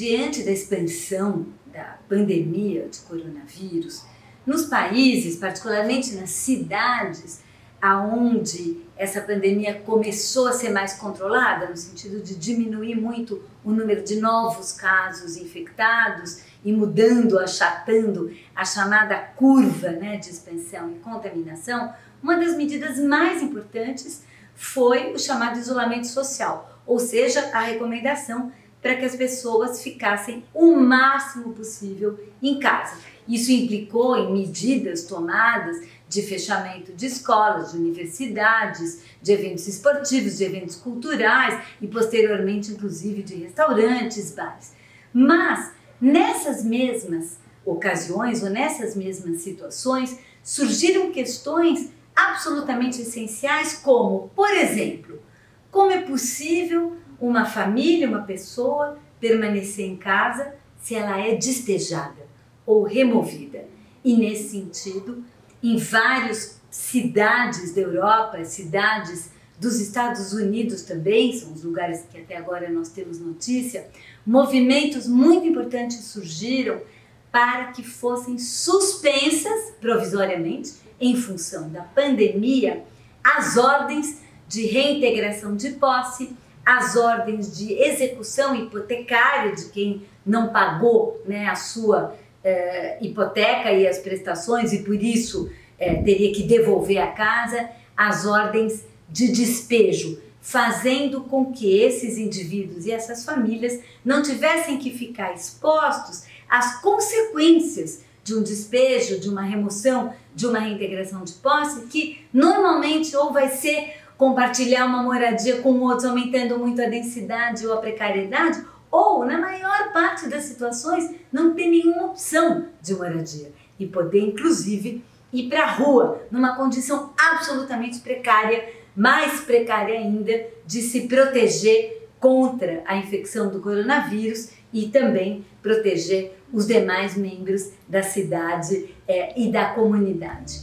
diante da expansão da pandemia de coronavírus, nos países, particularmente nas cidades, aonde essa pandemia começou a ser mais controlada, no sentido de diminuir muito o número de novos casos infectados e mudando, achatando a chamada curva né, de expansão e contaminação, uma das medidas mais importantes foi o chamado isolamento social, ou seja, a recomendação para que as pessoas ficassem o máximo possível em casa. Isso implicou em medidas tomadas de fechamento de escolas, de universidades, de eventos esportivos, de eventos culturais e posteriormente, inclusive, de restaurantes, bares. Mas nessas mesmas ocasiões ou nessas mesmas situações surgiram questões absolutamente essenciais, como, por exemplo, como é possível uma família, uma pessoa permanecer em casa se ela é despejada ou removida. E nesse sentido, em várias cidades da Europa, cidades dos Estados Unidos também, são os lugares que até agora nós temos notícia, movimentos muito importantes surgiram para que fossem suspensas provisoriamente, em função da pandemia, as ordens de reintegração de posse, as ordens de execução hipotecária de quem não pagou né, a sua eh, hipoteca e as prestações e por isso eh, teria que devolver a casa, as ordens de despejo, fazendo com que esses indivíduos e essas famílias não tivessem que ficar expostos às consequências de um despejo, de uma remoção, de uma reintegração de posse, que normalmente ou vai ser compartilhar uma moradia com outros, aumentando muito a densidade ou a precariedade, ou, na maior parte das situações, não ter nenhuma opção de moradia e poder, inclusive, ir para a rua numa condição absolutamente precária, mais precária ainda, de se proteger contra a infecção do coronavírus e também proteger os demais membros da cidade é, e da comunidade.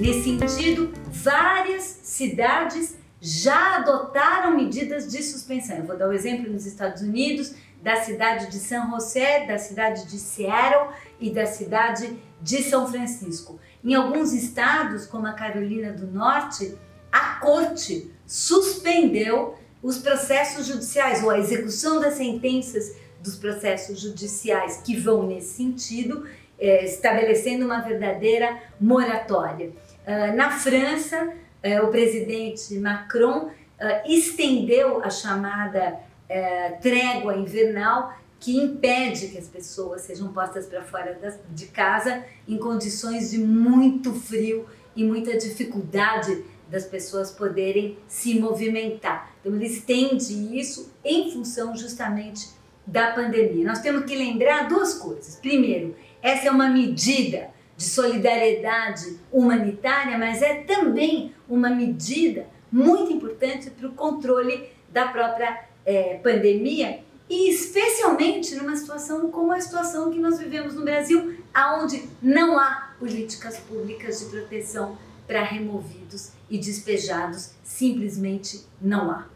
Nesse sentido, várias cidades já adotaram medidas de suspensão. Eu vou dar o um exemplo nos Estados Unidos, da cidade de San José, da cidade de Seattle e da cidade de São Francisco. Em alguns estados, como a Carolina do Norte, a corte suspendeu os processos judiciais ou a execução das sentenças dos processos judiciais que vão nesse sentido, eh, estabelecendo uma verdadeira moratória. Uh, na França, uh, o presidente Macron uh, estendeu a chamada trégua invernal que impede que as pessoas sejam postas para fora de casa em condições de muito frio e muita dificuldade das pessoas poderem se movimentar. Então, ele estende isso em função justamente da pandemia. Nós temos que lembrar duas coisas. Primeiro, essa é uma medida de solidariedade humanitária, mas é também uma medida muito importante para o controle da própria é, pandemia e especialmente numa situação como a situação que nós vivemos no Brasil, aonde não há políticas públicas de proteção para removidos e despejados, simplesmente não há.